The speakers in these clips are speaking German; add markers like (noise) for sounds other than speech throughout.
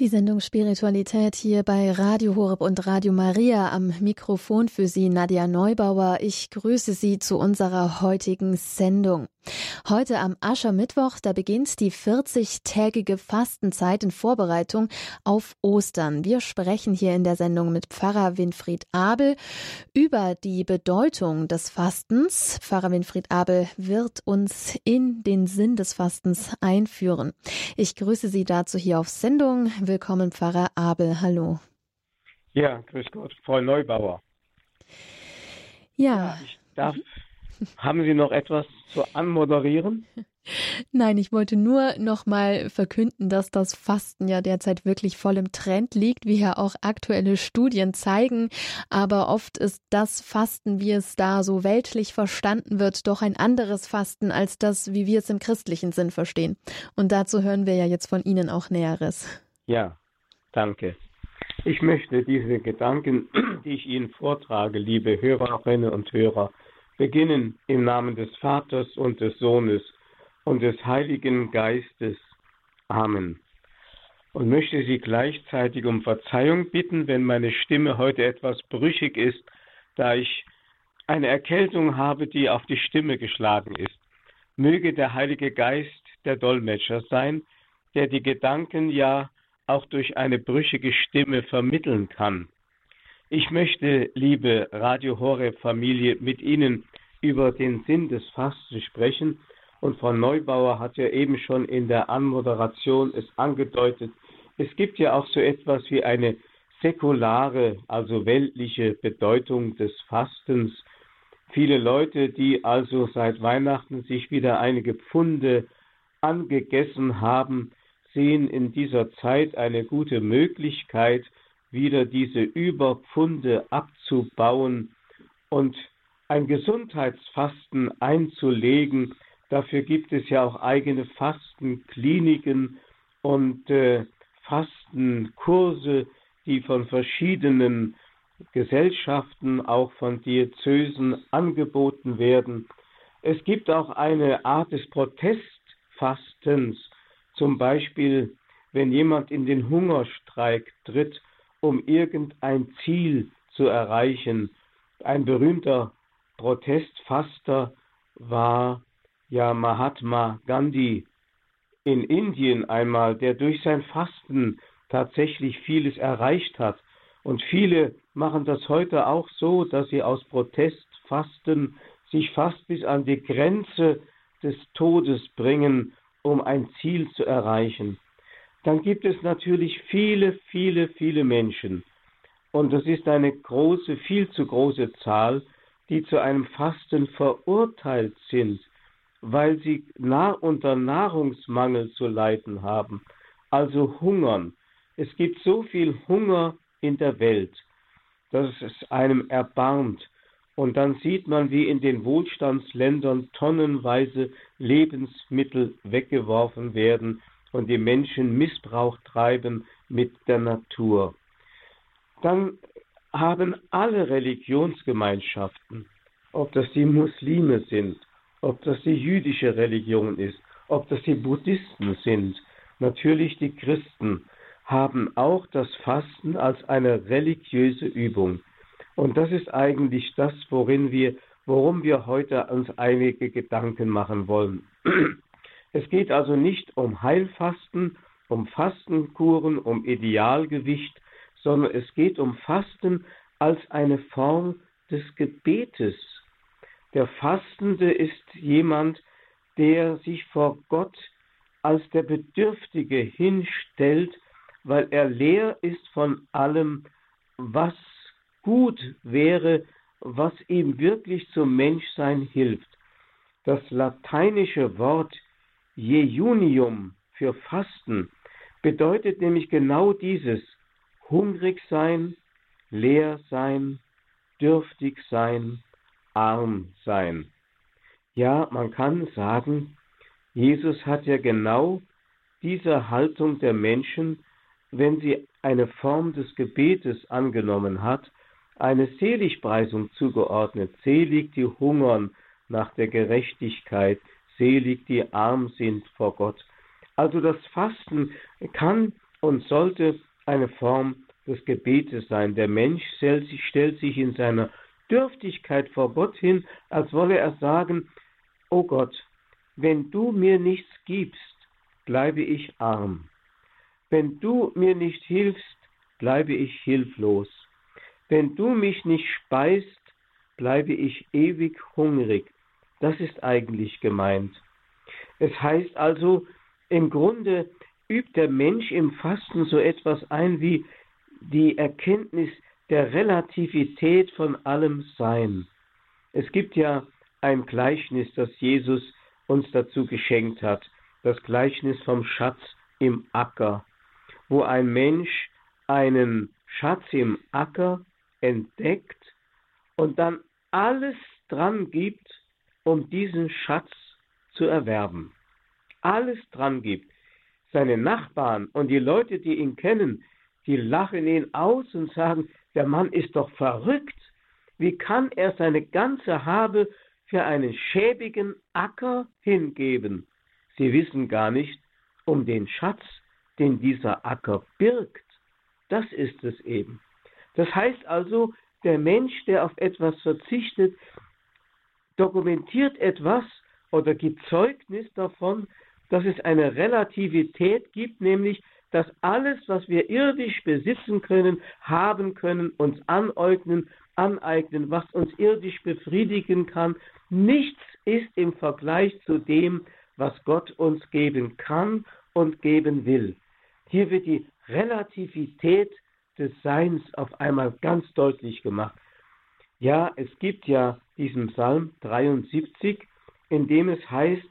Die Sendung Spiritualität hier bei Radio Horeb und Radio Maria am Mikrofon für Sie Nadja Neubauer. Ich grüße Sie zu unserer heutigen Sendung. Heute am Aschermittwoch, da beginnt die 40-tägige Fastenzeit in Vorbereitung auf Ostern. Wir sprechen hier in der Sendung mit Pfarrer Winfried Abel über die Bedeutung des Fastens. Pfarrer Winfried Abel wird uns in den Sinn des Fastens einführen. Ich grüße Sie dazu hier auf Sendung. Willkommen, Pfarrer Abel. Hallo. Ja, grüß Gott, Frau Neubauer. Ja. ja ich darf haben Sie noch etwas zu anmoderieren? Nein, ich wollte nur noch mal verkünden, dass das Fasten ja derzeit wirklich voll im Trend liegt, wie ja auch aktuelle Studien zeigen. Aber oft ist das Fasten, wie es da so weltlich verstanden wird, doch ein anderes Fasten als das, wie wir es im christlichen Sinn verstehen. Und dazu hören wir ja jetzt von Ihnen auch Näheres. Ja, danke. Ich möchte diese Gedanken, die ich Ihnen vortrage, liebe Hörerinnen und Hörer, beginnen im Namen des Vaters und des Sohnes und des Heiligen Geistes. Amen. Und möchte Sie gleichzeitig um Verzeihung bitten, wenn meine Stimme heute etwas brüchig ist, da ich eine Erkältung habe, die auf die Stimme geschlagen ist. Möge der Heilige Geist der Dolmetscher sein, der die Gedanken ja auch durch eine brüchige Stimme vermitteln kann. Ich möchte, liebe Radio Horeb Familie, mit Ihnen über den Sinn des Fastens sprechen. Und Frau Neubauer hat ja eben schon in der Anmoderation es angedeutet. Es gibt ja auch so etwas wie eine säkulare, also weltliche Bedeutung des Fastens. Viele Leute, die also seit Weihnachten sich wieder einige Pfunde angegessen haben, sehen in dieser Zeit eine gute Möglichkeit, wieder diese Überpfunde abzubauen und ein Gesundheitsfasten einzulegen. Dafür gibt es ja auch eigene Fastenkliniken und äh, Fastenkurse, die von verschiedenen Gesellschaften, auch von Diözesen angeboten werden. Es gibt auch eine Art des Protestfastens, zum Beispiel wenn jemand in den Hungerstreik tritt, um irgendein Ziel zu erreichen. Ein berühmter Protestfaster war ja Mahatma Gandhi in Indien einmal, der durch sein Fasten tatsächlich vieles erreicht hat. Und viele machen das heute auch so, dass sie aus Protest fasten, sich fast bis an die Grenze des Todes bringen, um ein Ziel zu erreichen dann gibt es natürlich viele, viele, viele Menschen, und das ist eine große, viel zu große Zahl, die zu einem Fasten verurteilt sind, weil sie unter Nahrungsmangel zu leiden haben, also hungern. Es gibt so viel Hunger in der Welt, dass es einem erbarmt. Und dann sieht man, wie in den Wohlstandsländern tonnenweise Lebensmittel weggeworfen werden, und die Menschen Missbrauch treiben mit der Natur. Dann haben alle Religionsgemeinschaften, ob das die Muslime sind, ob das die jüdische Religion ist, ob das die Buddhisten sind, natürlich die Christen, haben auch das Fasten als eine religiöse Übung. Und das ist eigentlich das, worin wir, worum wir heute uns einige Gedanken machen wollen. (clears throat) Es geht also nicht um Heilfasten, um Fastenkuren, um Idealgewicht, sondern es geht um Fasten als eine Form des Gebetes. Der Fastende ist jemand, der sich vor Gott als der Bedürftige hinstellt, weil er leer ist von allem, was gut wäre, was ihm wirklich zum Menschsein hilft. Das lateinische Wort Jejunium für Fasten bedeutet nämlich genau dieses hungrig sein, leer sein, dürftig sein, arm sein. Ja, man kann sagen, Jesus hat ja genau diese Haltung der Menschen, wenn sie eine Form des Gebetes angenommen hat, eine Seligpreisung zugeordnet. Selig die hungern nach der Gerechtigkeit, selig die arm sind vor Gott. Also das Fasten kann und sollte eine Form des Gebetes sein. Der Mensch stellt sich, in seiner Dürftigkeit vor Gott hin, als wolle er sagen, O Gott, wenn du mir nichts gibst, bleibe ich arm. Wenn du mir nicht hilfst, bleibe ich hilflos. Wenn du mich nicht speist, bleibe ich ewig hungrig. Das ist eigentlich gemeint. Es heißt also, im Grunde übt der Mensch im Fasten so etwas ein wie die Erkenntnis der Relativität von allem Sein. Es gibt ja ein Gleichnis, das Jesus uns dazu geschenkt hat, das Gleichnis vom Schatz im Acker, wo ein Mensch einen Schatz im Acker entdeckt und dann alles dran gibt, um diesen Schatz zu erwerben. Alles dran gibt. Seine Nachbarn und die Leute, die ihn kennen, die lachen ihn aus und sagen, der Mann ist doch verrückt. Wie kann er seine ganze Habe für einen schäbigen Acker hingeben? Sie wissen gar nicht um den Schatz, den dieser Acker birgt. Das ist es eben. Das heißt also, der Mensch, der auf etwas verzichtet, dokumentiert etwas oder gibt Zeugnis davon, dass es eine Relativität gibt, nämlich dass alles, was wir irdisch besitzen können, haben können, uns aneignen, aneignen, was uns irdisch befriedigen kann, nichts ist im Vergleich zu dem, was Gott uns geben kann und geben will. Hier wird die Relativität des Seins auf einmal ganz deutlich gemacht. Ja, es gibt ja diesen Psalm 73, in dem es heißt,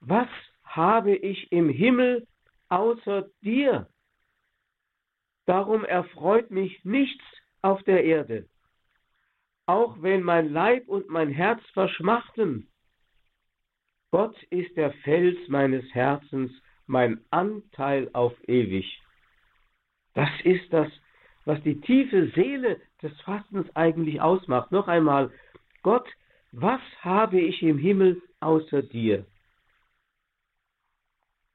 was habe ich im Himmel außer dir? Darum erfreut mich nichts auf der Erde. Auch wenn mein Leib und mein Herz verschmachten, Gott ist der Fels meines Herzens, mein Anteil auf ewig. Das ist das, was die tiefe Seele des Fastens eigentlich ausmacht. Noch einmal, Gott, was habe ich im Himmel außer dir?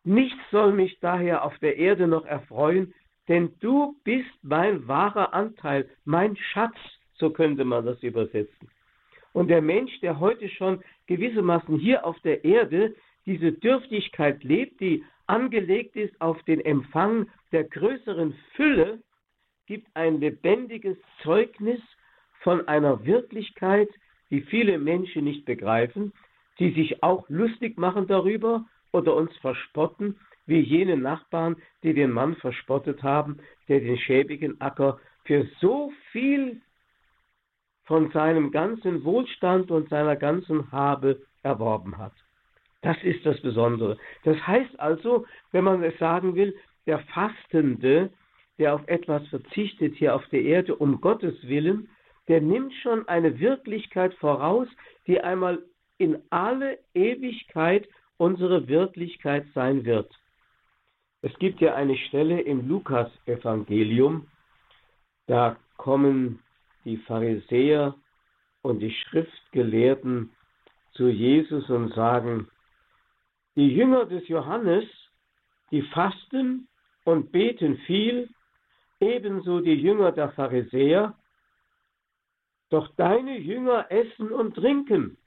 Nichts soll mich daher auf der Erde noch erfreuen, denn du bist mein wahrer Anteil, mein Schatz, so könnte man das übersetzen. Und der Mensch, der heute schon gewissermaßen hier auf der Erde diese Dürftigkeit lebt, die angelegt ist auf den Empfang der größeren Fülle, gibt ein lebendiges Zeugnis von einer Wirklichkeit, die viele Menschen nicht begreifen, die sich auch lustig machen darüber oder uns verspotten, wie jene Nachbarn, die den Mann verspottet haben, der den schäbigen Acker für so viel von seinem ganzen Wohlstand und seiner ganzen Habe erworben hat. Das ist das Besondere. Das heißt also, wenn man es sagen will, der Fastende, der auf etwas verzichtet hier auf der Erde um Gottes Willen, der nimmt schon eine Wirklichkeit voraus, die einmal in alle Ewigkeit unsere Wirklichkeit sein wird. Es gibt ja eine Stelle im Lukas-Evangelium, da kommen die Pharisäer und die Schriftgelehrten zu Jesus und sagen, die Jünger des Johannes, die fasten und beten viel, ebenso die Jünger der Pharisäer, doch deine Jünger essen und trinken.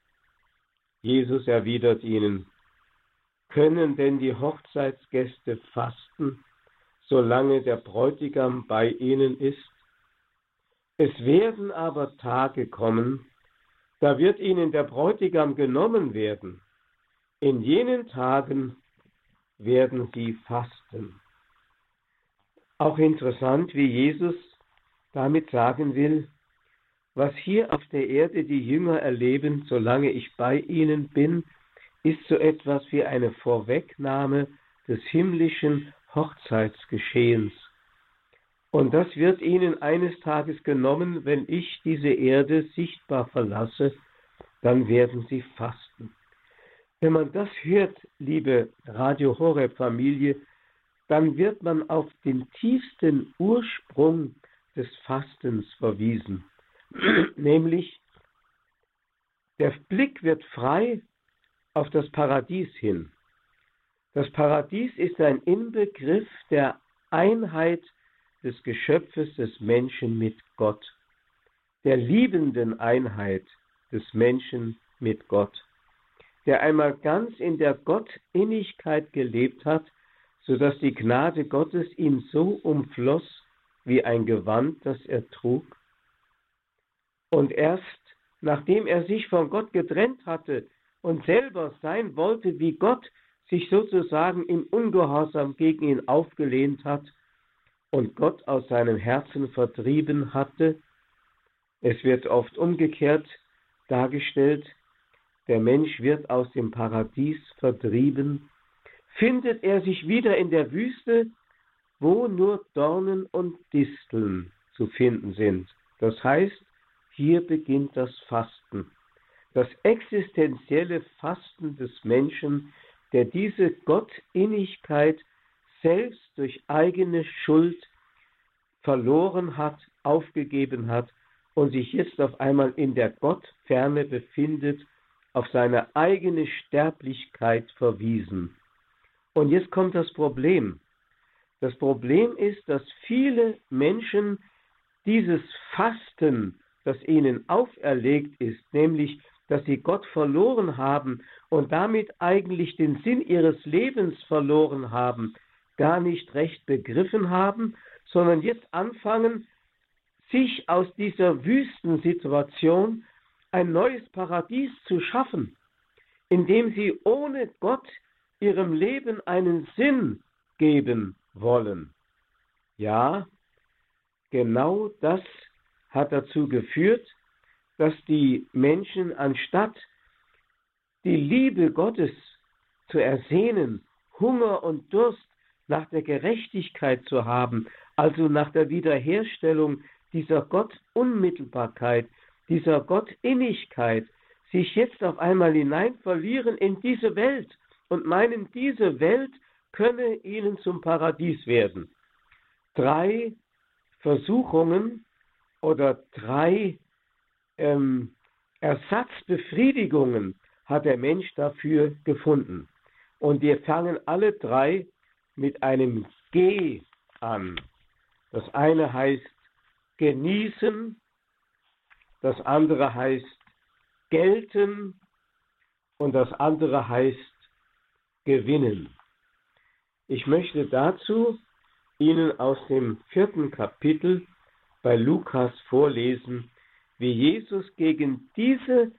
Jesus erwidert ihnen, können denn die Hochzeitsgäste fasten, solange der Bräutigam bei ihnen ist? Es werden aber Tage kommen, da wird ihnen der Bräutigam genommen werden. In jenen Tagen werden sie fasten. Auch interessant, wie Jesus damit sagen will, was hier auf der Erde die Jünger erleben, solange ich bei ihnen bin, ist so etwas wie eine Vorwegnahme des himmlischen Hochzeitsgeschehens. Und das wird ihnen eines Tages genommen, wenn ich diese Erde sichtbar verlasse, dann werden sie fasten. Wenn man das hört, liebe Radio Horeb Familie, dann wird man auf den tiefsten Ursprung des Fastens verwiesen, (clears throat) nämlich der Blick wird frei auf das Paradies hin. Das Paradies ist ein Inbegriff der Einheit des Geschöpfes des Menschen mit Gott, der liebenden Einheit des Menschen mit Gott, der einmal ganz in der Gottinnigkeit gelebt hat, so dass die Gnade Gottes ihm so umfloss wie ein Gewand, das er trug. Und erst nachdem er sich von Gott getrennt hatte und selber sein wollte wie Gott, sich sozusagen im Ungehorsam gegen ihn aufgelehnt hat und Gott aus seinem Herzen vertrieben hatte. Es wird oft umgekehrt dargestellt, der Mensch wird aus dem Paradies vertrieben, findet er sich wieder in der Wüste, wo nur Dornen und Disteln zu finden sind. Das heißt, hier beginnt das Fasten, das existenzielle Fasten des Menschen, der diese Gottinnigkeit selbst durch eigene Schuld verloren hat, aufgegeben hat und sich jetzt auf einmal in der Gottferne befindet, auf seine eigene Sterblichkeit verwiesen. Und jetzt kommt das Problem. Das Problem ist, dass viele Menschen dieses Fasten, das ihnen auferlegt ist, nämlich dass sie Gott verloren haben und damit eigentlich den Sinn ihres Lebens verloren haben, gar nicht recht begriffen haben, sondern jetzt anfangen, sich aus dieser Wüstensituation ein neues Paradies zu schaffen, indem sie ohne Gott ihrem Leben einen Sinn geben wollen. Ja, genau das hat dazu geführt, dass die Menschen anstatt die Liebe Gottes zu ersehnen, Hunger und Durst nach der Gerechtigkeit zu haben, also nach der Wiederherstellung dieser Gottunmittelbarkeit, dieser Gottinnigkeit, sich jetzt auf einmal hinein verlieren in diese Welt und meinen, diese Welt könne ihnen zum Paradies werden. Drei Versuchungen oder drei ähm, Ersatzbefriedigungen hat der Mensch dafür gefunden. Und wir fangen alle drei mit einem G an. Das eine heißt genießen, das andere heißt gelten und das andere heißt gewinnen. Ich möchte dazu Ihnen aus dem vierten Kapitel bei Lukas vorlesen, wie Jesus gegen diese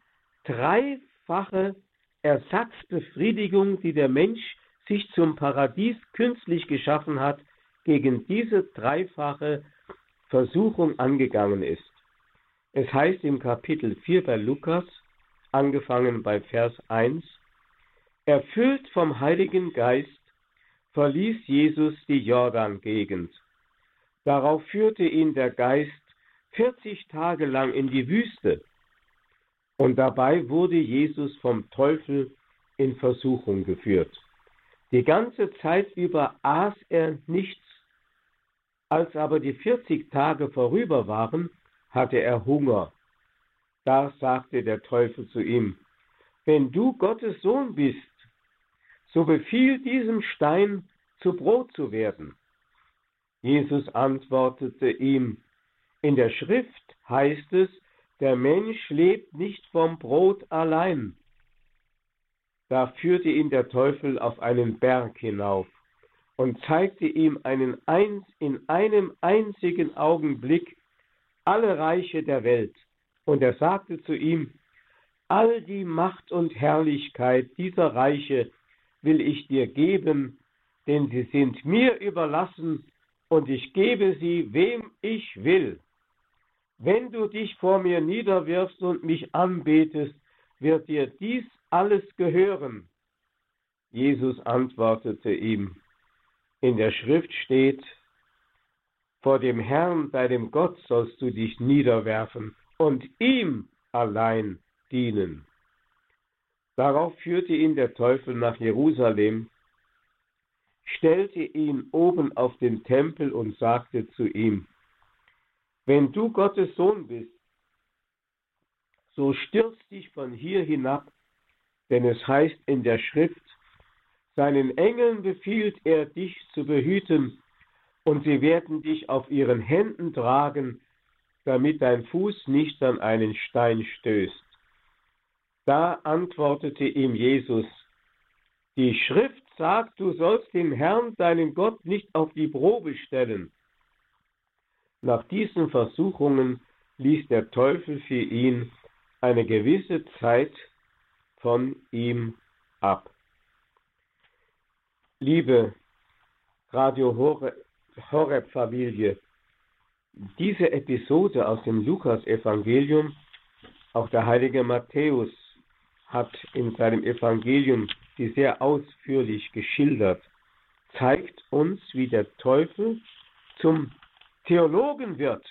dreifache Ersatzbefriedigung, die der Mensch sich zum Paradies künstlich geschaffen hat, gegen diese dreifache Versuchung angegangen ist. Es heißt im Kapitel 4 bei Lukas, angefangen bei Vers 1, Erfüllt vom Heiligen Geist verließ Jesus die Jordan-Gegend. Darauf führte ihn der Geist 40 Tage lang in die Wüste. Und dabei wurde Jesus vom Teufel in Versuchung geführt. Die ganze Zeit über aß er nichts. Als aber die 40 Tage vorüber waren, hatte er Hunger. Da sagte der Teufel zu ihm, wenn du Gottes Sohn bist, so befiehl diesem Stein zu Brot zu werden. Jesus antwortete ihm, in der Schrift heißt es, der Mensch lebt nicht vom Brot allein. Da führte ihn der Teufel auf einen Berg hinauf und zeigte ihm einen eins, in einem einzigen Augenblick alle Reiche der Welt. Und er sagte zu ihm, all die Macht und Herrlichkeit dieser Reiche will ich dir geben, denn sie sind mir überlassen und ich gebe sie, wem ich will. Wenn du dich vor mir niederwirfst und mich anbetest, wird dir dies alles gehören. Jesus antwortete ihm, in der Schrift steht, vor dem Herrn, deinem Gott, sollst du dich niederwerfen und ihm allein dienen. Darauf führte ihn der Teufel nach Jerusalem, stellte ihn oben auf den Tempel und sagte zu ihm, wenn du Gottes Sohn bist, so stürz dich von hier hinab, denn es heißt in der Schrift, seinen Engeln befiehlt er dich zu behüten, und sie werden dich auf ihren Händen tragen, damit dein Fuß nicht an einen Stein stößt. Da antwortete ihm Jesus, die Schrift sagt, du sollst den Herrn, deinen Gott, nicht auf die Probe stellen. Nach diesen Versuchungen ließ der Teufel für ihn eine gewisse Zeit von ihm ab. Liebe Radio Horeb Familie, diese Episode aus dem Lukas-Evangelium, auch der heilige Matthäus hat in seinem Evangelium die sehr ausführlich geschildert, zeigt uns, wie der Teufel zum Theologen wird.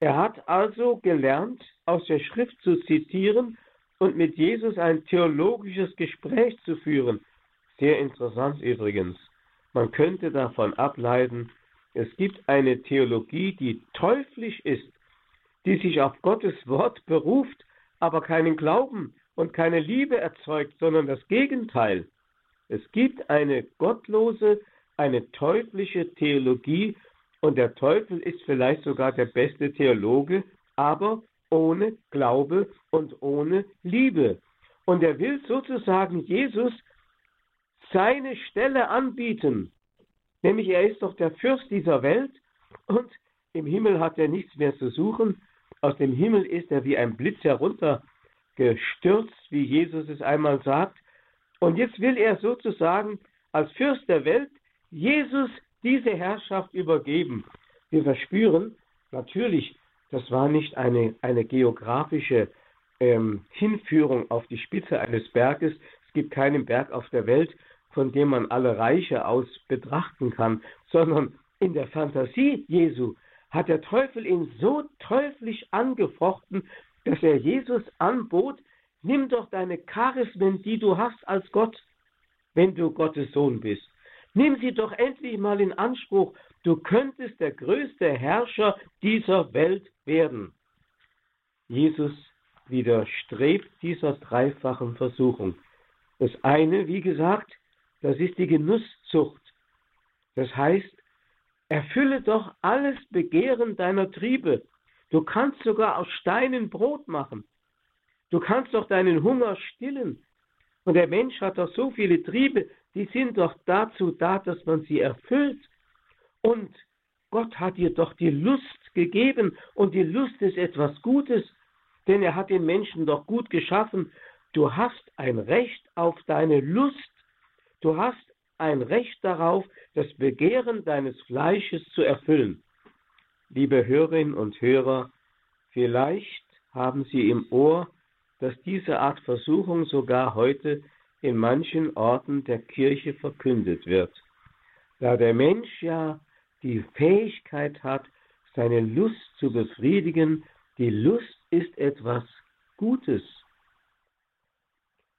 Er hat also gelernt, aus der Schrift zu zitieren und mit Jesus ein theologisches Gespräch zu führen. Sehr interessant übrigens. Man könnte davon ableiten, es gibt eine Theologie, die teuflisch ist, die sich auf Gottes Wort beruft, aber keinen Glauben und keine Liebe erzeugt, sondern das Gegenteil. Es gibt eine gottlose, eine teuflische Theologie und der Teufel ist vielleicht sogar der beste Theologe, aber ohne Glaube und ohne Liebe. Und er will sozusagen Jesus seine Stelle anbieten. Nämlich er ist doch der Fürst dieser Welt und im Himmel hat er nichts mehr zu suchen. Aus dem Himmel ist er wie ein Blitz heruntergestürzt, wie Jesus es einmal sagt. Und jetzt will er sozusagen als Fürst der Welt Jesus diese Herrschaft übergeben. Wir verspüren natürlich, das war nicht eine, eine geografische ähm, Hinführung auf die Spitze eines Berges. Es gibt keinen Berg auf der Welt, von dem man alle Reiche aus betrachten kann, sondern in der Fantasie Jesu hat der Teufel ihn so teuflisch angefochten, dass er Jesus anbot, nimm doch deine Charismen, die du hast als Gott, wenn du Gottes Sohn bist. Nimm sie doch endlich mal in Anspruch. Du könntest der größte Herrscher dieser Welt werden. Jesus widerstrebt dieser dreifachen Versuchung. Das eine, wie gesagt, das ist die Genusszucht. Das heißt, erfülle doch alles Begehren deiner Triebe. Du kannst sogar aus Steinen Brot machen. Du kannst doch deinen Hunger stillen. Und der Mensch hat doch so viele Triebe, die sind doch dazu da, dass man sie erfüllt. Und Gott hat dir doch die Lust gegeben und die Lust ist etwas Gutes, denn er hat den Menschen doch gut geschaffen. Du hast ein Recht auf deine Lust. Du hast ein Recht darauf, das Begehren deines Fleisches zu erfüllen. Liebe Hörerinnen und Hörer, vielleicht haben Sie im Ohr, dass diese Art Versuchung sogar heute in manchen Orten der Kirche verkündet wird, da der Mensch ja die Fähigkeit hat, seine Lust zu befriedigen. Die Lust ist etwas Gutes.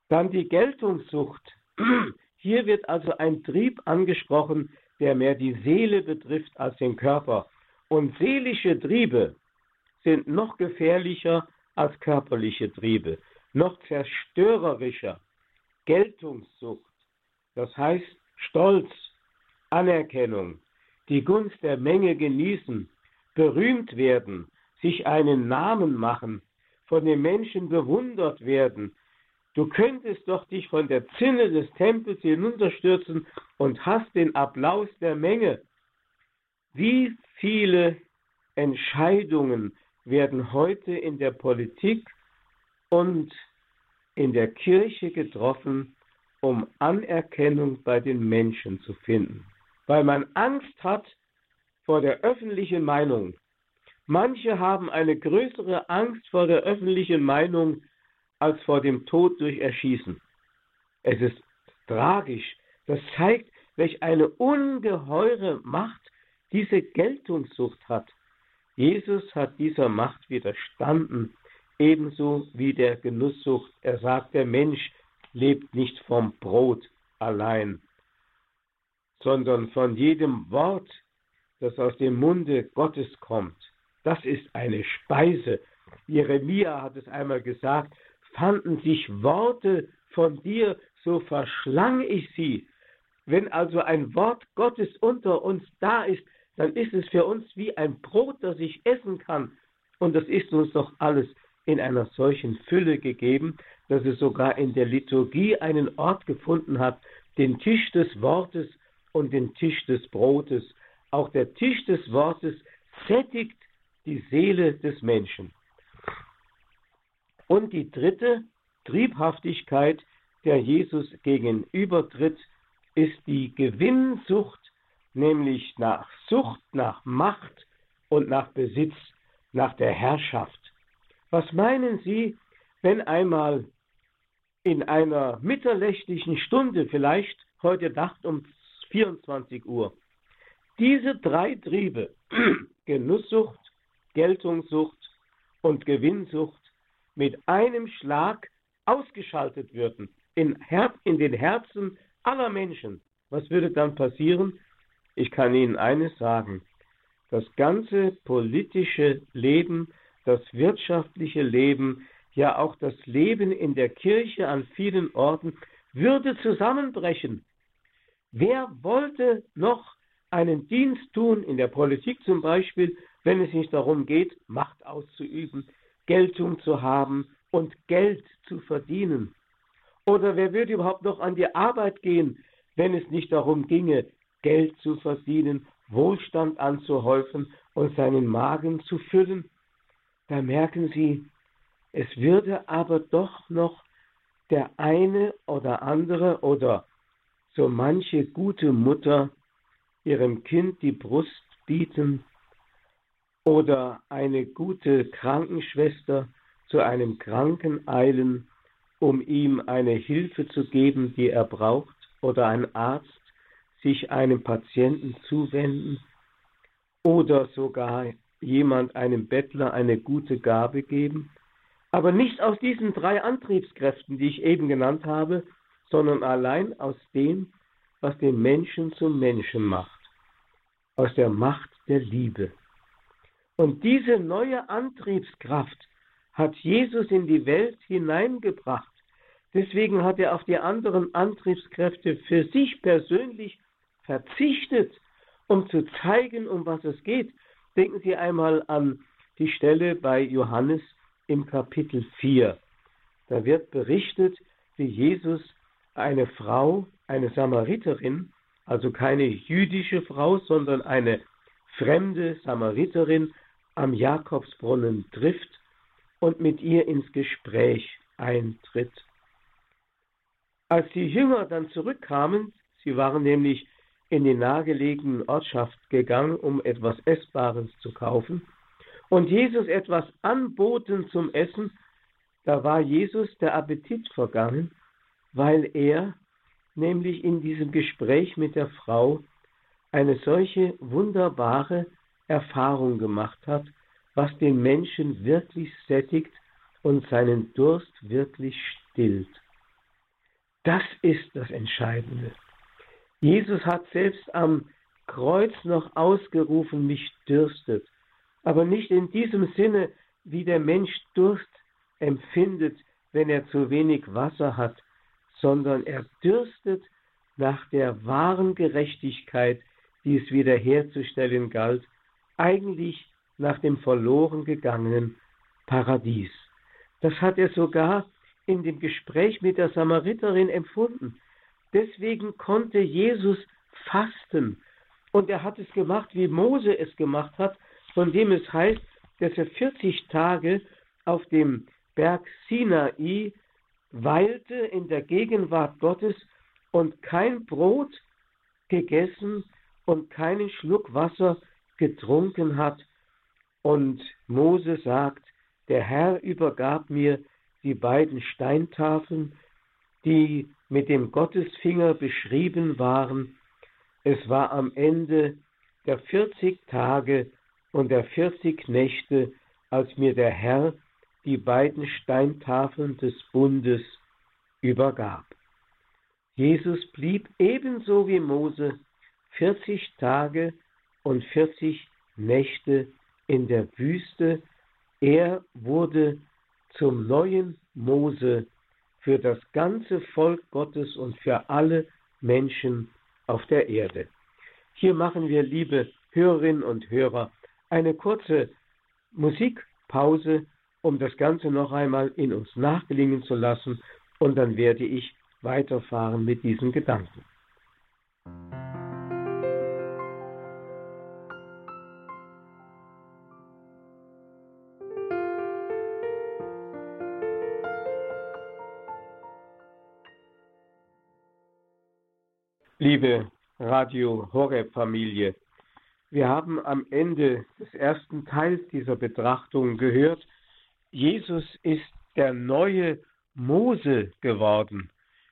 Dann die Geltungssucht. Hier wird also ein Trieb angesprochen, der mehr die Seele betrifft als den Körper. Und seelische Triebe sind noch gefährlicher als körperliche Triebe, noch zerstörerischer. Geltungssucht, das heißt Stolz, Anerkennung, die Gunst der Menge genießen, berühmt werden, sich einen Namen machen, von den Menschen bewundert werden. Du könntest doch dich von der Zinne des Tempels hinunterstürzen und hast den Applaus der Menge. Wie viele Entscheidungen werden heute in der Politik und in der Kirche getroffen, um Anerkennung bei den Menschen zu finden, weil man Angst hat vor der öffentlichen Meinung. Manche haben eine größere Angst vor der öffentlichen Meinung als vor dem Tod durch Erschießen. Es ist tragisch. Das zeigt, welch eine ungeheure Macht diese Geltungssucht hat. Jesus hat dieser Macht widerstanden ebenso wie der Genusssucht. Er sagt, der Mensch lebt nicht vom Brot allein, sondern von jedem Wort, das aus dem Munde Gottes kommt. Das ist eine Speise. Jeremia hat es einmal gesagt, fanden sich Worte von dir, so verschlang ich sie. Wenn also ein Wort Gottes unter uns da ist, dann ist es für uns wie ein Brot, das ich essen kann. Und das ist uns doch alles in einer solchen Fülle gegeben, dass es sogar in der Liturgie einen Ort gefunden hat, den Tisch des Wortes und den Tisch des Brotes. Auch der Tisch des Wortes sättigt die Seele des Menschen. Und die dritte Triebhaftigkeit, der Jesus gegenübertritt, ist die Gewinnsucht, nämlich nach Sucht, nach Macht und nach Besitz, nach der Herrschaft. Was meinen Sie, wenn einmal in einer mitterlächtlichen Stunde, vielleicht heute Nacht um 24 Uhr, diese drei Triebe, (clears throat) Genusssucht, Geltungssucht und Gewinnsucht, mit einem Schlag ausgeschaltet würden in, Her in den Herzen aller Menschen, was würde dann passieren? Ich kann Ihnen eines sagen. Das ganze politische Leben, das wirtschaftliche Leben, ja auch das Leben in der Kirche an vielen Orten würde zusammenbrechen. Wer wollte noch einen Dienst tun, in der Politik zum Beispiel, wenn es nicht darum geht, Macht auszuüben, Geltung zu haben und Geld zu verdienen? Oder wer würde überhaupt noch an die Arbeit gehen, wenn es nicht darum ginge, Geld zu verdienen, Wohlstand anzuhäufen und seinen Magen zu füllen? Da merken Sie, es würde aber doch noch der eine oder andere oder so manche gute Mutter ihrem Kind die Brust bieten oder eine gute Krankenschwester zu einem Kranken eilen, um ihm eine Hilfe zu geben, die er braucht, oder ein Arzt sich einem Patienten zuwenden, oder sogar jemand einem Bettler eine gute Gabe geben, aber nicht aus diesen drei Antriebskräften, die ich eben genannt habe, sondern allein aus dem, was den Menschen zum Menschen macht, aus der Macht der Liebe. Und diese neue Antriebskraft hat Jesus in die Welt hineingebracht. Deswegen hat er auf die anderen Antriebskräfte für sich persönlich verzichtet, um zu zeigen, um was es geht. Denken Sie einmal an die Stelle bei Johannes im Kapitel 4. Da wird berichtet, wie Jesus eine Frau, eine Samariterin, also keine jüdische Frau, sondern eine fremde Samariterin am Jakobsbrunnen trifft und mit ihr ins Gespräch eintritt. Als die Jünger dann zurückkamen, sie waren nämlich in die nahegelegene Ortschaft gegangen, um etwas Essbares zu kaufen, und Jesus etwas anboten zum Essen, da war Jesus der Appetit vergangen, weil er nämlich in diesem Gespräch mit der Frau eine solche wunderbare Erfahrung gemacht hat, was den Menschen wirklich sättigt und seinen Durst wirklich stillt. Das ist das Entscheidende. Jesus hat selbst am Kreuz noch ausgerufen, mich dürstet, aber nicht in diesem Sinne, wie der Mensch Durst empfindet, wenn er zu wenig Wasser hat, sondern er dürstet nach der wahren Gerechtigkeit, die es wiederherzustellen galt, eigentlich nach dem verloren gegangenen Paradies. Das hat er sogar in dem Gespräch mit der Samariterin empfunden. Deswegen konnte Jesus fasten. Und er hat es gemacht, wie Mose es gemacht hat, von dem es heißt, dass er 40 Tage auf dem Berg Sinai weilte in der Gegenwart Gottes und kein Brot gegessen und keinen Schluck Wasser getrunken hat. Und Mose sagt, der Herr übergab mir die beiden Steintafeln, die mit dem Gottesfinger beschrieben waren. Es war am Ende der 40 Tage und der 40 Nächte, als mir der Herr die beiden Steintafeln des Bundes übergab. Jesus blieb ebenso wie Mose 40 Tage und 40 Nächte in der Wüste. Er wurde zum neuen Mose für das ganze Volk Gottes und für alle Menschen auf der Erde. Hier machen wir, liebe Hörerinnen und Hörer, eine kurze Musikpause, um das Ganze noch einmal in uns nachgelingen zu lassen, und dann werde ich weiterfahren mit diesen Gedanken. Liebe Radio Horeb Familie, wir haben am Ende des ersten Teils dieser Betrachtung gehört, Jesus ist der neue Mose geworden,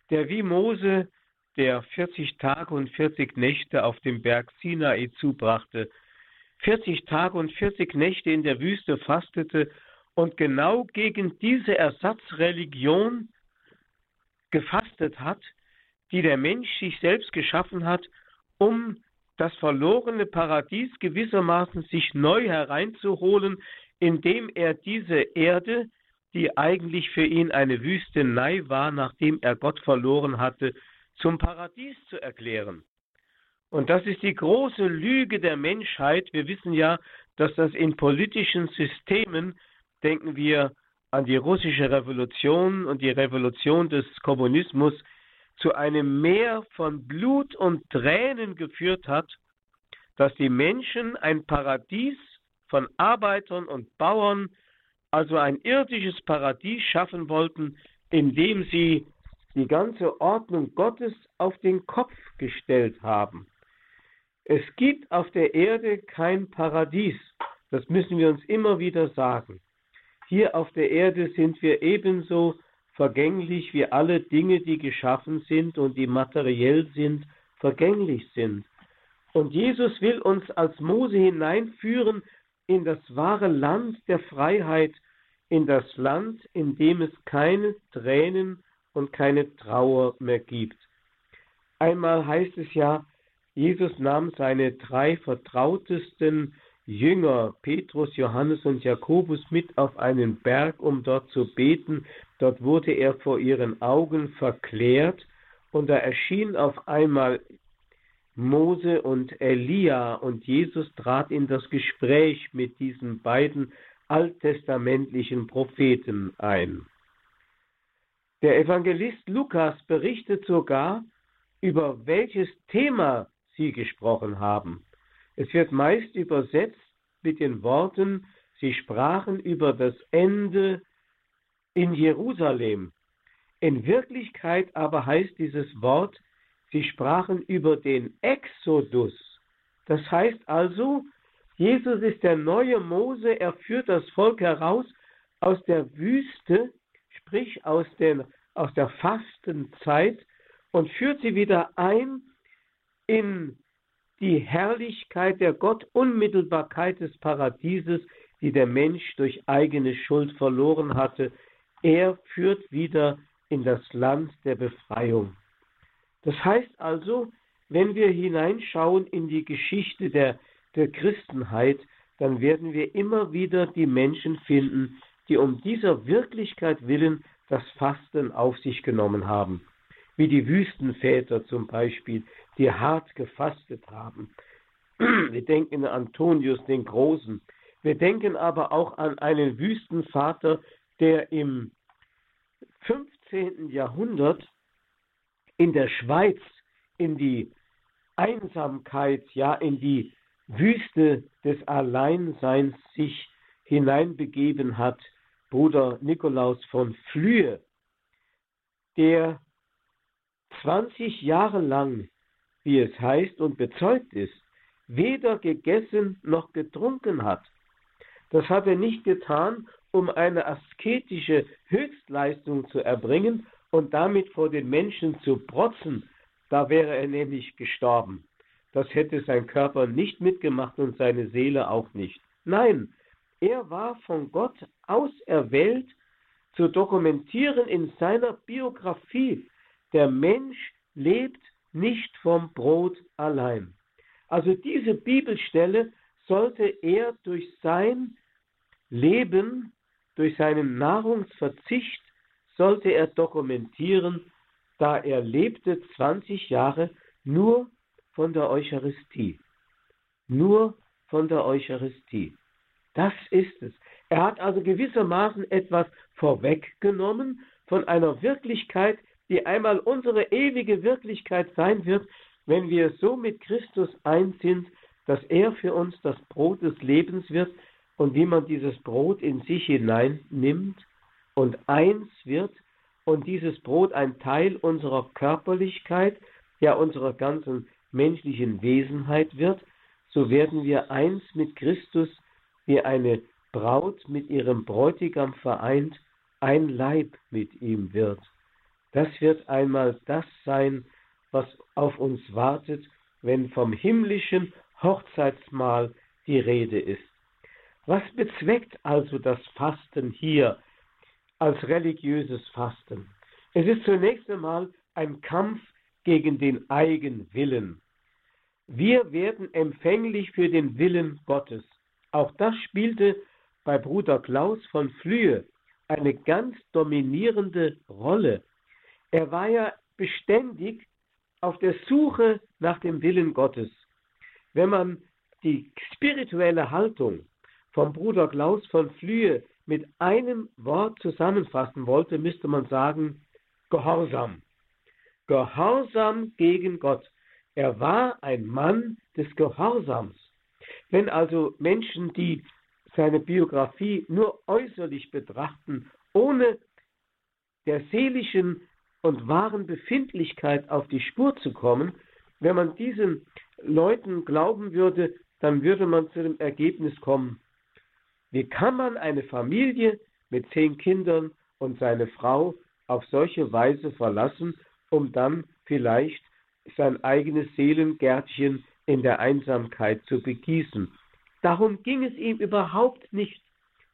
der wie Mose, der 40 Tage und 40 Nächte auf dem Berg Sinai zubrachte, 40 Tage und 40 Nächte in der Wüste fastete und genau gegen diese Ersatzreligion gefastet hat, die der Mensch sich selbst geschaffen hat, um das verlorene Paradies gewissermaßen sich neu hereinzuholen, indem er diese Erde, die eigentlich für ihn eine Wüstenei war, nachdem er Gott verloren hatte, zum Paradies zu erklären. Und das ist die große Lüge der Menschheit. Wir wissen ja, dass das in politischen Systemen, denken wir an die russische Revolution und die Revolution des Kommunismus, zu einem Meer von Blut und Tränen geführt hat, dass die Menschen ein Paradies von Arbeitern und Bauern, also ein irdisches Paradies schaffen wollten, indem sie die ganze Ordnung Gottes auf den Kopf gestellt haben. Es gibt auf der Erde kein Paradies. Das müssen wir uns immer wieder sagen. Hier auf der Erde sind wir ebenso vergänglich wie alle Dinge, die geschaffen sind und die materiell sind, vergänglich sind. Und Jesus will uns als Mose hineinführen in das wahre Land der Freiheit, in das Land, in dem es keine Tränen und keine Trauer mehr gibt. Einmal heißt es ja, Jesus nahm seine drei vertrautesten Jünger, Petrus, Johannes und Jakobus, mit auf einen Berg, um dort zu beten. Dort wurde er vor ihren Augen verklärt und da erschien auf einmal Mose und Elia und Jesus trat in das Gespräch mit diesen beiden alttestamentlichen Propheten ein. Der Evangelist Lukas berichtet sogar, über welches Thema sie gesprochen haben. Es wird meist übersetzt mit den Worten, sie sprachen über das Ende in Jerusalem. In Wirklichkeit aber heißt dieses Wort, sie sprachen über den Exodus. Das heißt also, Jesus ist der neue Mose, er führt das Volk heraus aus der Wüste, sprich aus, den, aus der Fastenzeit und führt sie wieder ein in die Herrlichkeit der Gottunmittelbarkeit des Paradieses, die der Mensch durch eigene Schuld verloren hatte. Er führt wieder in das Land der Befreiung. Das heißt also, wenn wir hineinschauen in die Geschichte der, der Christenheit, dann werden wir immer wieder die Menschen finden, die um dieser Wirklichkeit willen das Fasten auf sich genommen haben. Wie die Wüstenväter zum Beispiel, die hart gefastet haben. (clears throat) Wir denken an Antonius den Großen. Wir denken aber auch an einen Wüstenvater, der im 15. Jahrhundert in der Schweiz in die Einsamkeit, ja in die Wüste des Alleinseins sich hineinbegeben hat, Bruder Nikolaus von Flühe, der 20 Jahre lang wie es heißt und bezeugt ist, weder gegessen noch getrunken hat. Das hat er nicht getan, um eine asketische Höchstleistung zu erbringen und damit vor den Menschen zu protzen, da wäre er nämlich gestorben. Das hätte sein Körper nicht mitgemacht und seine Seele auch nicht. Nein, er war von Gott auserwählt, zu dokumentieren in seiner Biografie, der Mensch lebt nicht vom Brot allein. Also diese Bibelstelle sollte er durch sein Leben, durch seinen Nahrungsverzicht, sollte er dokumentieren, da er lebte 20 Jahre nur von der Eucharistie. Nur von der Eucharistie. Das ist es. Er hat also gewissermaßen etwas vorweggenommen von einer Wirklichkeit, die einmal unsere ewige Wirklichkeit sein wird, wenn wir so mit Christus eins sind, dass er für uns das Brot des Lebens wird und wie man dieses Brot in sich hineinnimmt und eins wird und dieses Brot ein Teil unserer Körperlichkeit, ja unserer ganzen menschlichen Wesenheit wird, so werden wir eins mit Christus, wie eine Braut mit ihrem Bräutigam vereint, ein Leib mit ihm wird. Das wird einmal das sein, was auf uns wartet, wenn vom himmlischen Hochzeitsmahl die Rede ist. Was bezweckt also das Fasten hier als religiöses Fasten? Es ist zunächst einmal ein Kampf gegen den Eigenwillen. Wir werden empfänglich für den Willen Gottes. Auch das spielte bei Bruder Klaus von Flühe eine ganz dominierende Rolle. Er war ja beständig auf der Suche nach dem Willen Gottes. Wenn man die spirituelle Haltung vom Bruder Klaus von Flühe mit einem Wort zusammenfassen wollte, müsste man sagen Gehorsam. Gehorsam gegen Gott. Er war ein Mann des Gehorsams. Wenn also Menschen, die seine Biografie nur äußerlich betrachten, ohne der seelischen und wahren Befindlichkeit auf die Spur zu kommen, wenn man diesen Leuten glauben würde, dann würde man zu dem Ergebnis kommen, wie kann man eine Familie mit zehn Kindern und seine Frau auf solche Weise verlassen, um dann vielleicht sein eigenes Seelengärtchen in der Einsamkeit zu begießen. Darum ging es ihm überhaupt nicht,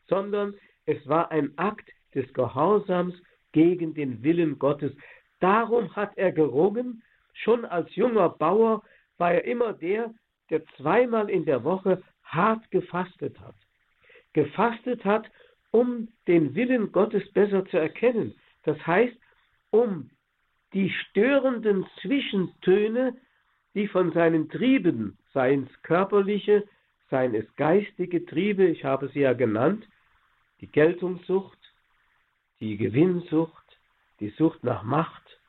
sondern es war ein Akt des Gehorsams gegen den Willen Gottes. Darum hat er gerungen, schon als junger Bauer war er immer der, der zweimal in der Woche hart gefastet hat. Gefastet hat, um den Willen Gottes besser zu erkennen. Das heißt, um die störenden Zwischentöne, die von seinen Trieben, seien es körperliche, seien es geistige Triebe, ich habe sie ja genannt, die Geltungssucht, die Gewinnsucht, die Sucht nach Macht,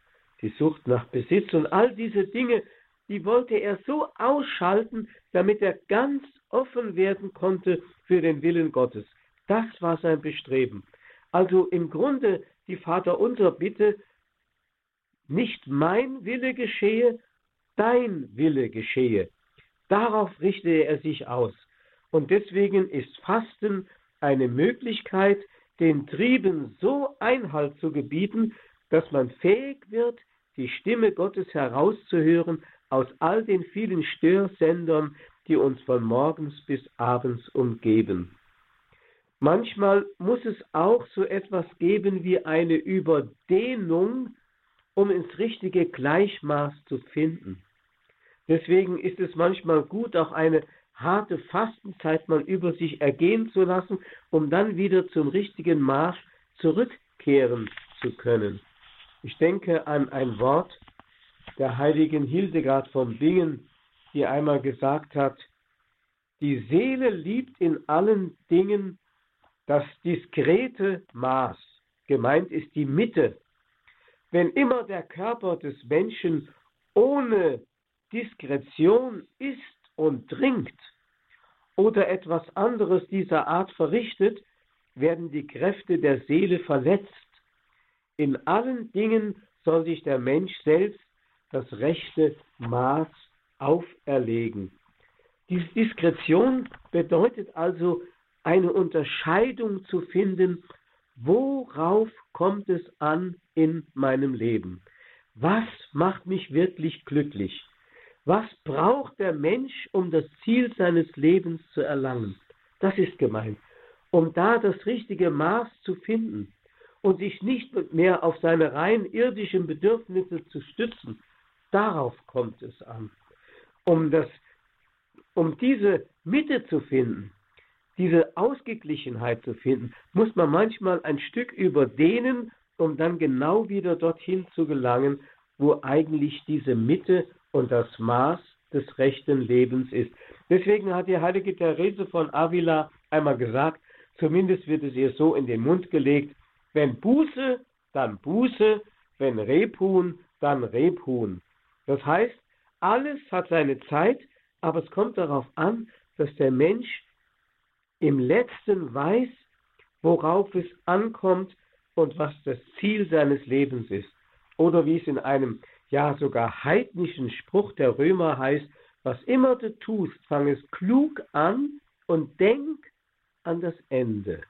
die Sucht nach Besitz und all diese Dinge, die wollte er so ausschalten, damit er ganz offen werden konnte für den Willen Gottes. Das war sein Bestreben. Also im Grunde die Vaterunser Bitte, nicht mein Wille geschehe, dein Wille geschehe. Darauf richtete er sich aus. Und deswegen ist Fasten eine Möglichkeit, den Trieben so Einhalt zu gebieten, dass man fähig wird, die Stimme Gottes herauszuhören aus all den vielen Störsendern, die uns von morgens bis abends umgeben. Manchmal muss es auch so etwas geben wie eine Überdehnung, um ins richtige Gleichmaß zu finden. Deswegen ist es manchmal gut, auch eine harte Fastenzeit mal über sich ergehen zu lassen, um dann wieder zum richtigen Maß zurückkehren zu können. Ich denke an ein Wort der heiligen Hildegard von Bingen, die einmal gesagt hat, die Seele liebt in allen Dingen das diskrete Maß. Gemeint ist die Mitte. Wenn immer der Körper des Menschen ohne Diskretion isst und trinkt oder etwas anderes dieser Art verrichtet, werden die Kräfte der Seele verletzt. In allen Dingen soll sich der Mensch selbst das rechte Maß auferlegen. Diese Diskretion bedeutet also eine Unterscheidung zu finden, worauf kommt es an in meinem Leben? Was macht mich wirklich glücklich? Was braucht der Mensch, um das Ziel seines Lebens zu erlangen? Das ist gemeint. Um da das richtige Maß zu finden und sich nicht mehr auf seine rein irdischen Bedürfnisse zu stützen, darauf kommt es an. Um, das, um diese Mitte zu finden, diese Ausgeglichenheit zu finden, muss man manchmal ein Stück überdehnen, um dann genau wieder dorthin zu gelangen, wo eigentlich diese Mitte und das Maß des rechten Lebens ist. Deswegen hat die heilige Therese von Avila einmal gesagt, zumindest wird es ihr so in den Mund gelegt, wenn Buße, dann Buße, wenn Rebhuhn, dann Rebhuhn. Das heißt, alles hat seine Zeit, aber es kommt darauf an, dass der Mensch im letzten weiß, worauf es ankommt und was das Ziel seines Lebens ist. Oder wie es in einem ja sogar heidnischen Spruch der Römer heißt, was immer du tust, fang es klug an und denk an das Ende.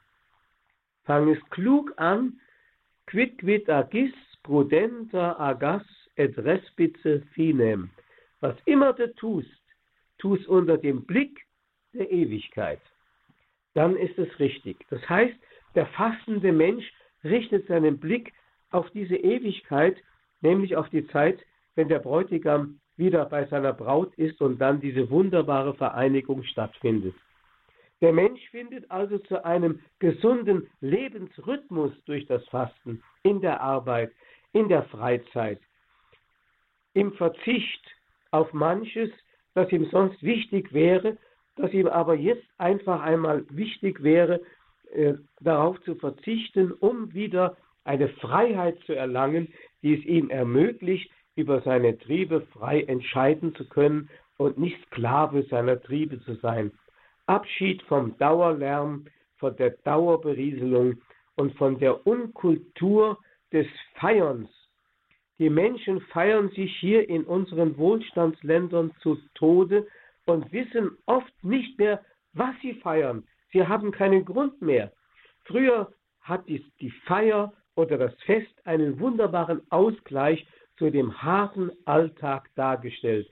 Fang es klug an, quid quid agis prudenter agas et respice finem. Was immer du tust, tu es unter dem Blick der Ewigkeit. Dann ist es richtig. Das heißt, der fastende Mensch richtet seinen Blick auf diese Ewigkeit, nämlich auf die Zeit, wenn der Bräutigam wieder bei seiner Braut ist und dann diese wunderbare Vereinigung stattfindet. Der Mensch findet also zu einem gesunden Lebensrhythmus durch das Fasten in der Arbeit, in der Freizeit, im Verzicht auf manches, das ihm sonst wichtig wäre, das ihm aber jetzt einfach einmal wichtig wäre, äh, darauf zu verzichten, um wieder eine Freiheit zu erlangen, die es ihm ermöglicht, über seine Triebe frei entscheiden zu können und nicht Sklave seiner Triebe zu sein. Abschied vom Dauerlärm, von der Dauerberieselung und von der Unkultur des Feierns. Die Menschen feiern sich hier in unseren Wohlstandsländern zu Tode und wissen oft nicht mehr, was sie feiern. Sie haben keinen Grund mehr. Früher hat die, die Feier oder das Fest einen wunderbaren Ausgleich zu dem harten Alltag dargestellt.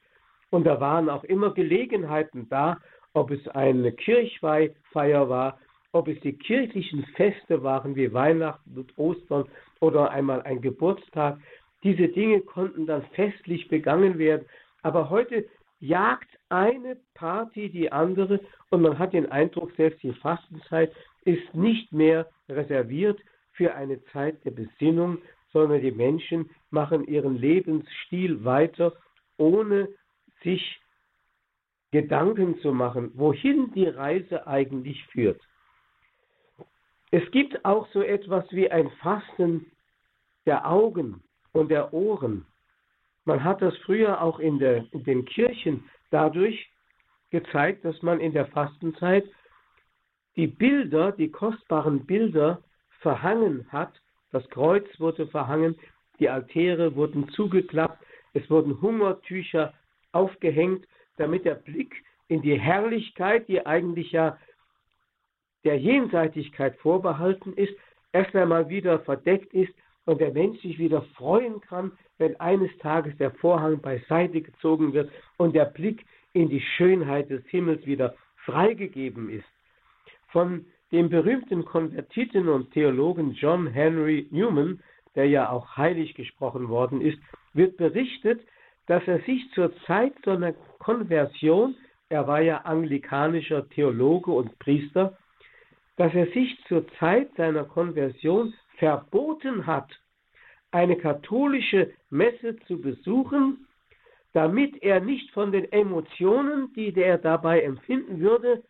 Und da waren auch immer Gelegenheiten da, ob es eine Kirchweihfeier war, ob es die kirchlichen Feste waren wie Weihnachten und Ostern oder einmal ein Geburtstag. Diese Dinge konnten dann festlich begangen werden. Aber heute jagt eine Party die andere und man hat den Eindruck, selbst die Fastenzeit ist nicht mehr reserviert für eine Zeit der Besinnung, sondern die Menschen machen ihren Lebensstil weiter, ohne sich Gedanken zu machen, wohin die Reise eigentlich führt. Es gibt auch so etwas wie ein Fasten der Augen und der Ohren. Man hat das früher auch in, der, in den Kirchen dadurch gezeigt, dass man in der Fastenzeit die Bilder, die kostbaren Bilder verhangen hat. Das Kreuz wurde verhangen, die Altäre wurden zugeklappt, es wurden Hungertücher aufgehängt, damit der Blick in die Herrlichkeit, die eigentlich ja der Jenseitigkeit vorbehalten ist, erst einmal wieder verdeckt ist und der Mensch sich wieder freuen kann, wenn eines Tages der Vorhang beiseite gezogen wird und der Blick in die Schönheit des Himmels wieder freigegeben ist. Von dem berühmten Konvertiten und Theologen John Henry Newman, der ja auch heilig gesprochen worden ist, wird berichtet, dass er sich zur Zeit seiner Konversion, er war ja anglikanischer Theologe und Priester, dass er sich zur Zeit seiner Konversion verboten hat, eine katholische Messe zu besuchen, damit er nicht von den Emotionen, die er dabei empfinden würde,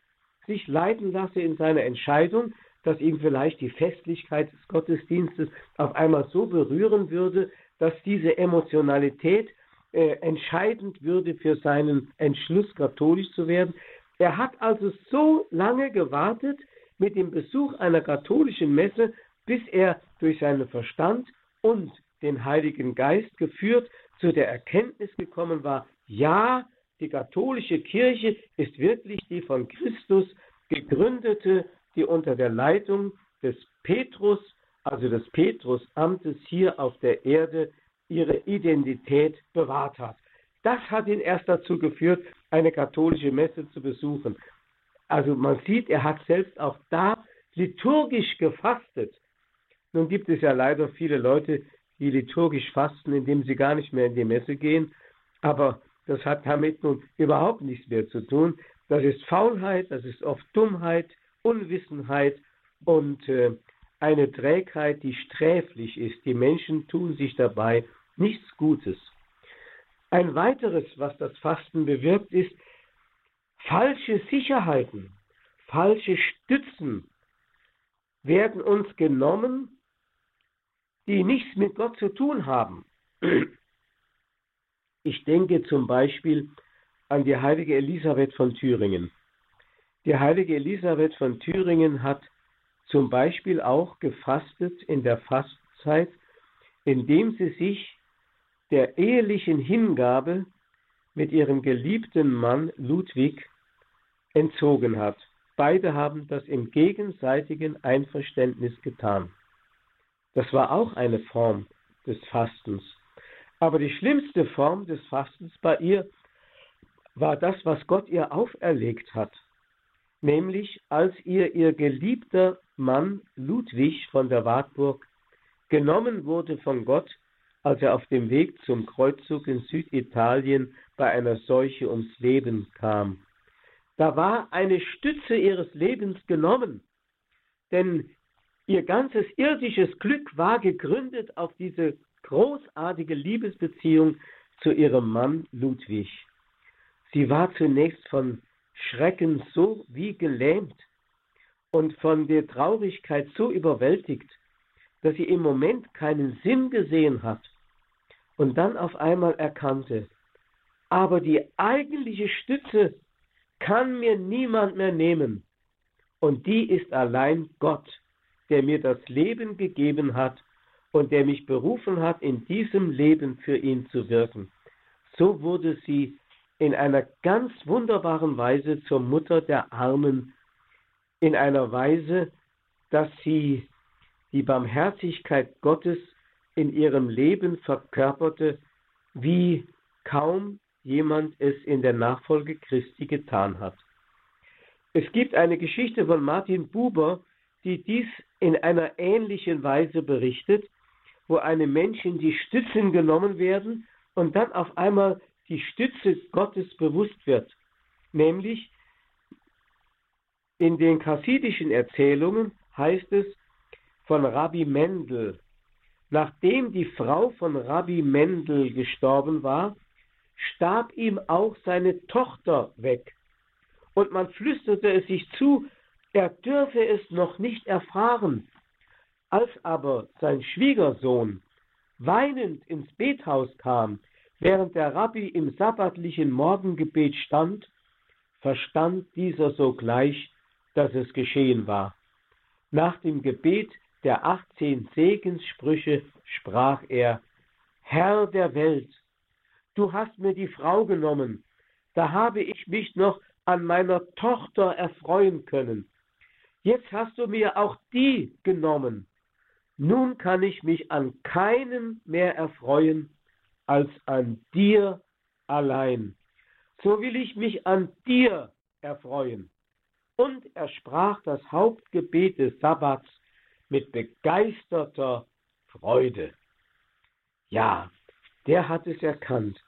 sich leiten lasse in seiner Entscheidung, dass ihm vielleicht die Festlichkeit des Gottesdienstes auf einmal so berühren würde, dass diese Emotionalität äh, entscheidend würde für seinen Entschluss, katholisch zu werden. Er hat also so lange gewartet mit dem Besuch einer katholischen Messe, bis er durch seinen Verstand und den Heiligen Geist geführt zu der Erkenntnis gekommen war, ja, die katholische Kirche ist wirklich die von Christus gegründete, die unter der Leitung des Petrus, also des Petrusamtes hier auf der Erde, ihre Identität bewahrt hat. Das hat ihn erst dazu geführt, eine katholische Messe zu besuchen. Also man sieht, er hat selbst auch da liturgisch gefastet. Nun gibt es ja leider viele Leute, die liturgisch fasten, indem sie gar nicht mehr in die Messe gehen. Aber das hat damit nun überhaupt nichts mehr zu tun. Das ist Faulheit, das ist oft Dummheit, Unwissenheit und äh, eine Trägheit, die sträflich ist. Die Menschen tun sich dabei nichts Gutes. Ein weiteres, was das Fasten bewirkt, ist falsche Sicherheiten, falsche Stützen werden uns genommen, die nichts mit Gott zu tun haben. Ich denke zum Beispiel an die heilige Elisabeth von Thüringen. Die heilige Elisabeth von Thüringen hat zum Beispiel auch gefastet in der Fastzeit, indem sie sich der ehelichen Hingabe mit ihrem geliebten Mann Ludwig entzogen hat. Beide haben das im gegenseitigen Einverständnis getan. Das war auch eine Form des Fastens. Aber die schlimmste Form des Fastens bei ihr war das, was Gott ihr auferlegt hat, nämlich als ihr ihr geliebter Mann Ludwig von der Wartburg genommen wurde von Gott, als er auf dem Weg zum Kreuzzug in Süditalien bei einer Seuche ums Leben kam. Da war eine Stütze ihres Lebens genommen, denn ihr ganzes irdisches Glück war gegründet auf diese großartige Liebesbeziehung zu ihrem Mann Ludwig. Sie war zunächst von Schrecken so wie gelähmt und von der Traurigkeit so überwältigt, dass sie im Moment keinen Sinn gesehen hat und dann auf einmal erkannte, aber die eigentliche Stütze kann mir niemand mehr nehmen. Und die ist allein Gott, der mir das Leben gegeben hat und der mich berufen hat, in diesem Leben für ihn zu wirken. So wurde sie in einer ganz wunderbaren Weise zur Mutter der Armen, in einer Weise, dass sie die Barmherzigkeit Gottes in ihrem Leben verkörperte, wie kaum jemand es in der Nachfolge Christi getan hat. Es gibt eine Geschichte von Martin Buber, die dies in einer ähnlichen Weise berichtet, wo einem Menschen die Stützen genommen werden und dann auf einmal die Stütze Gottes bewusst wird. Nämlich in den chassidischen Erzählungen heißt es von Rabbi Mendel, nachdem die Frau von Rabbi Mendel gestorben war, starb ihm auch seine Tochter weg. Und man flüsterte es sich zu, er dürfe es noch nicht erfahren. Als aber sein Schwiegersohn weinend ins Bethaus kam, während der Rabbi im sabbatlichen Morgengebet stand, verstand dieser sogleich, dass es geschehen war. Nach dem Gebet der 18 Segenssprüche sprach er, Herr der Welt, du hast mir die Frau genommen, da habe ich mich noch an meiner Tochter erfreuen können. Jetzt hast du mir auch die genommen. Nun kann ich mich an keinen mehr erfreuen als an dir allein. So will ich mich an dir erfreuen. Und er sprach das Hauptgebet des Sabbats mit begeisterter Freude. Ja, der hat es erkannt.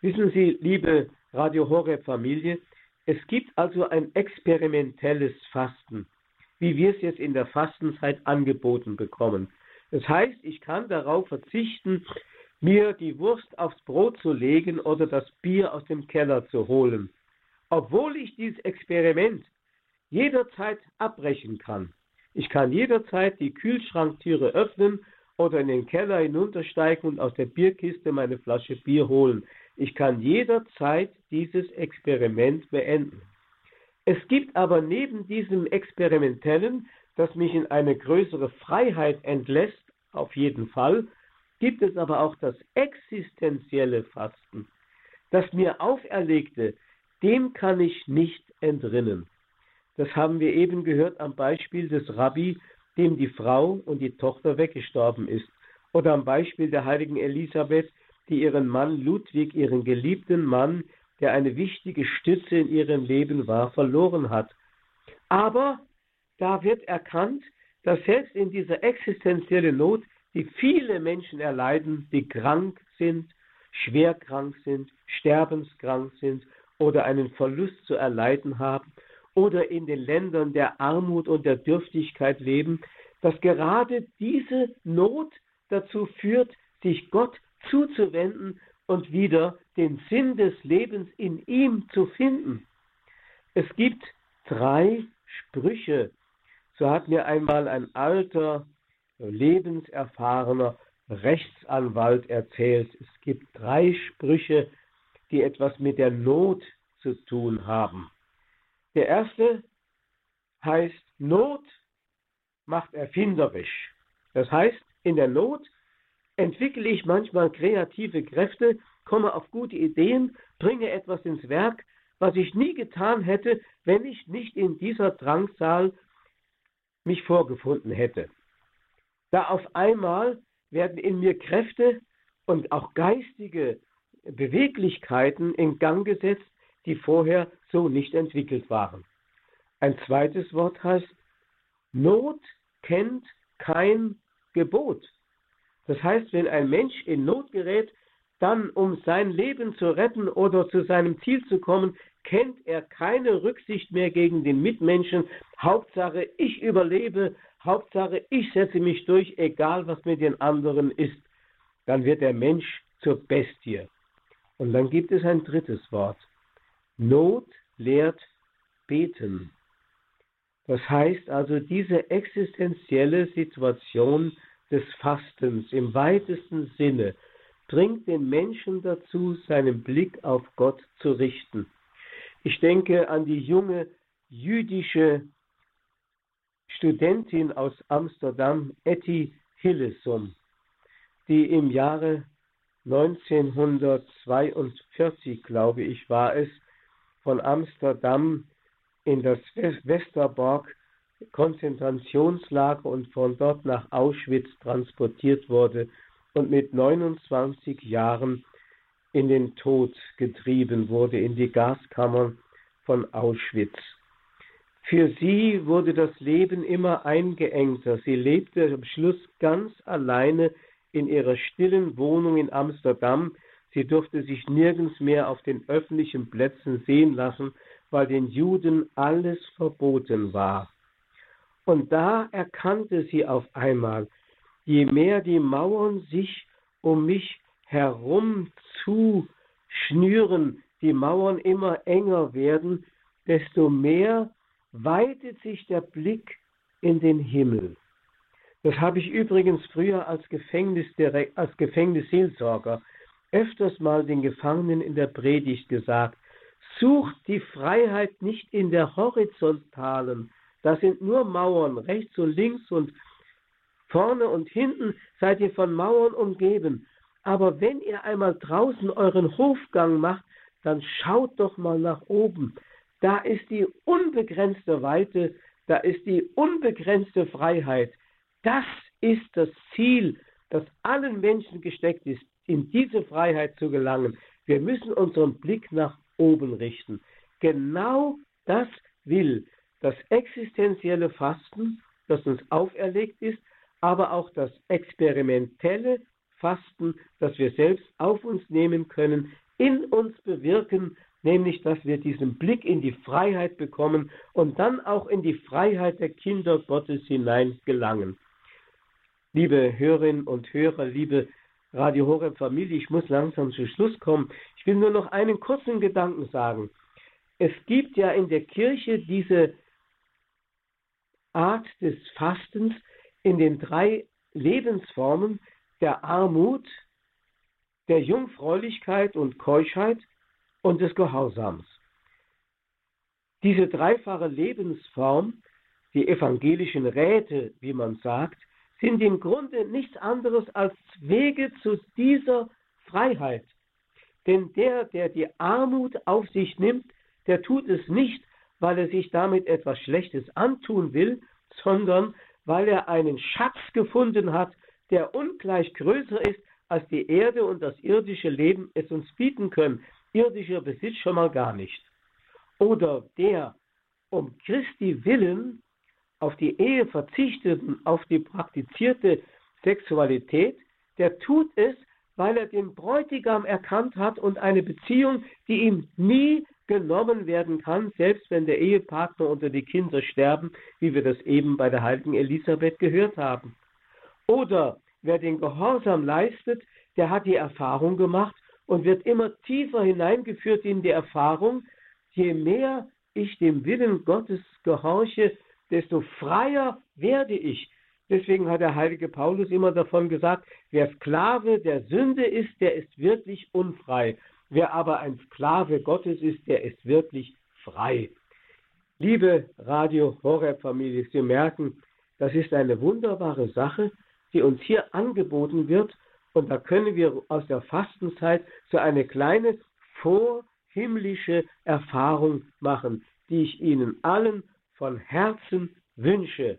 Wissen Sie, liebe Radio Horeb Familie, es gibt also ein experimentelles Fasten, wie wir es jetzt in der Fastenzeit angeboten bekommen. Das heißt, ich kann darauf verzichten, mir die Wurst aufs Brot zu legen oder das Bier aus dem Keller zu holen, obwohl ich dieses Experiment jederzeit abbrechen kann. Ich kann jederzeit die Kühlschranktüre öffnen oder in den Keller hinuntersteigen und aus der Bierkiste meine Flasche Bier holen. Ich kann jederzeit dieses Experiment beenden. Es gibt aber neben diesem Experimentellen, das mich in eine größere Freiheit entlässt, auf jeden Fall, gibt es aber auch das existenzielle Fasten. Das mir auferlegte, dem kann ich nicht entrinnen. Das haben wir eben gehört am Beispiel des Rabbi, dem die Frau und die Tochter weggestorben ist, oder am Beispiel der heiligen Elisabeth, die ihren Mann Ludwig, ihren geliebten Mann, der eine wichtige Stütze in ihrem Leben war, verloren hat. Aber da wird erkannt, dass selbst in dieser existenziellen Not, die viele Menschen erleiden, die krank sind, schwer krank sind, sterbenskrank sind oder einen Verlust zu erleiden haben oder in den Ländern der Armut und der Dürftigkeit leben, dass gerade diese Not dazu führt, sich Gott zuzuwenden und wieder den Sinn des Lebens in ihm zu finden. Es gibt drei Sprüche. So hat mir einmal ein alter, lebenserfahrener Rechtsanwalt erzählt. Es gibt drei Sprüche, die etwas mit der Not zu tun haben. Der erste heißt, Not macht erfinderisch. Das heißt, in der Not entwickle ich manchmal kreative Kräfte, komme auf gute Ideen, bringe etwas ins Werk, was ich nie getan hätte, wenn ich nicht in dieser Drangsal mich vorgefunden hätte. Da auf einmal werden in mir Kräfte und auch geistige Beweglichkeiten in Gang gesetzt, die vorher so nicht entwickelt waren. Ein zweites Wort heißt, Not kennt kein Gebot. Das heißt, wenn ein Mensch in Not gerät, dann um sein Leben zu retten oder zu seinem Ziel zu kommen, kennt er keine Rücksicht mehr gegen den Mitmenschen. Hauptsache, ich überlebe, Hauptsache, ich setze mich durch, egal was mit den anderen ist. Dann wird der Mensch zur Bestie. Und dann gibt es ein drittes Wort. Not lehrt beten. Das heißt also, diese existenzielle Situation des Fastens im weitesten Sinne bringt den Menschen dazu, seinen Blick auf Gott zu richten. Ich denke an die junge jüdische Studentin aus Amsterdam, Etty Hillesum, die im Jahre 1942, glaube ich, war es, von Amsterdam in das Westerbork Konzentrationslager und von dort nach Auschwitz transportiert wurde und mit 29 Jahren in den Tod getrieben wurde, in die Gaskammern von Auschwitz. Für sie wurde das Leben immer eingeengter. Sie lebte am Schluss ganz alleine in ihrer stillen Wohnung in Amsterdam. Sie durfte sich nirgends mehr auf den öffentlichen Plätzen sehen lassen, weil den Juden alles verboten war. Und da erkannte sie auf einmal, je mehr die Mauern sich um mich herum zu schnüren, die Mauern immer enger werden, desto mehr weitet sich der Blick in den Himmel. Das habe ich übrigens früher als, Gefängnis, als Gefängnisseelsorger öfters mal den Gefangenen in der Predigt gesagt. Sucht die Freiheit nicht in der horizontalen, da sind nur Mauern, rechts und links und vorne und hinten seid ihr von Mauern umgeben. Aber wenn ihr einmal draußen euren Hofgang macht, dann schaut doch mal nach oben. Da ist die unbegrenzte Weite, da ist die unbegrenzte Freiheit. Das ist das Ziel, das allen Menschen gesteckt ist, in diese Freiheit zu gelangen. Wir müssen unseren Blick nach oben richten. Genau das will das existenzielle Fasten, das uns auferlegt ist, aber auch das experimentelle Fasten, das wir selbst auf uns nehmen können, in uns bewirken, nämlich dass wir diesen Blick in die Freiheit bekommen und dann auch in die Freiheit der Kinder Gottes hinein gelangen. Liebe Hörerinnen und Hörer, liebe Radio Horeb Familie, ich muss langsam zu Schluss kommen. Ich will nur noch einen kurzen Gedanken sagen. Es gibt ja in der Kirche diese Art des Fastens in den drei Lebensformen der Armut, der Jungfräulichkeit und Keuschheit und des Gehorsams. Diese dreifache Lebensform, die evangelischen Räte, wie man sagt, sind im Grunde nichts anderes als Wege zu dieser Freiheit. Denn der, der die Armut auf sich nimmt, der tut es nicht, weil er sich damit etwas Schlechtes antun will, sondern weil er einen Schatz gefunden hat, der ungleich größer ist, als die Erde und das irdische Leben es uns bieten können. Irdischer Besitz schon mal gar nicht. Oder der um Christi willen auf die Ehe verzichteten, auf die praktizierte Sexualität, der tut es, weil er den Bräutigam erkannt hat und eine Beziehung, die ihm nie genommen werden kann, selbst wenn der Ehepartner oder die Kinder sterben, wie wir das eben bei der heiligen Elisabeth gehört haben. Oder wer den Gehorsam leistet, der hat die Erfahrung gemacht und wird immer tiefer hineingeführt in die Erfahrung, je mehr ich dem Willen Gottes gehorche, desto freier werde ich. Deswegen hat der heilige Paulus immer davon gesagt, wer Sklave der Sünde ist, der ist wirklich unfrei. Wer aber ein Sklave Gottes ist, der ist wirklich frei. Liebe Radio Horeb Familie, Sie merken, das ist eine wunderbare Sache, die uns hier angeboten wird. Und da können wir aus der Fastenzeit so eine kleine vorhimmlische Erfahrung machen, die ich Ihnen allen von Herzen wünsche.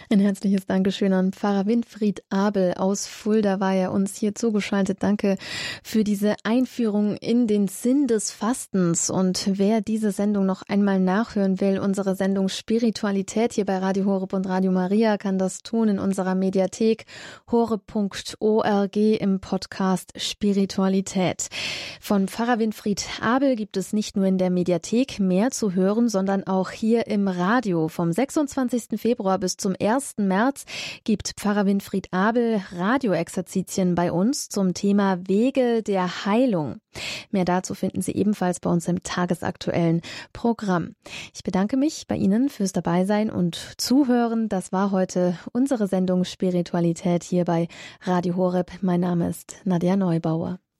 Ein herzliches Dankeschön an Pfarrer Winfried Abel aus Fulda war er uns hier zugeschaltet. Danke für diese Einführung in den Sinn des Fastens. Und wer diese Sendung noch einmal nachhören will, unsere Sendung Spiritualität hier bei Radio Horeb und Radio Maria, kann das tun in unserer Mediathek horeb.org im Podcast Spiritualität. Von Pfarrer Winfried Abel gibt es nicht nur in der Mediathek mehr zu hören, sondern auch hier im Radio vom 26. Februar bis zum 1. März gibt Pfarrer Winfried Abel Radioexerzitien bei uns zum Thema Wege der Heilung. Mehr dazu finden Sie ebenfalls bei uns im tagesaktuellen Programm. Ich bedanke mich bei Ihnen fürs Dabeisein und Zuhören. Das war heute unsere Sendung Spiritualität hier bei Radio Horeb. Mein Name ist Nadja Neubauer.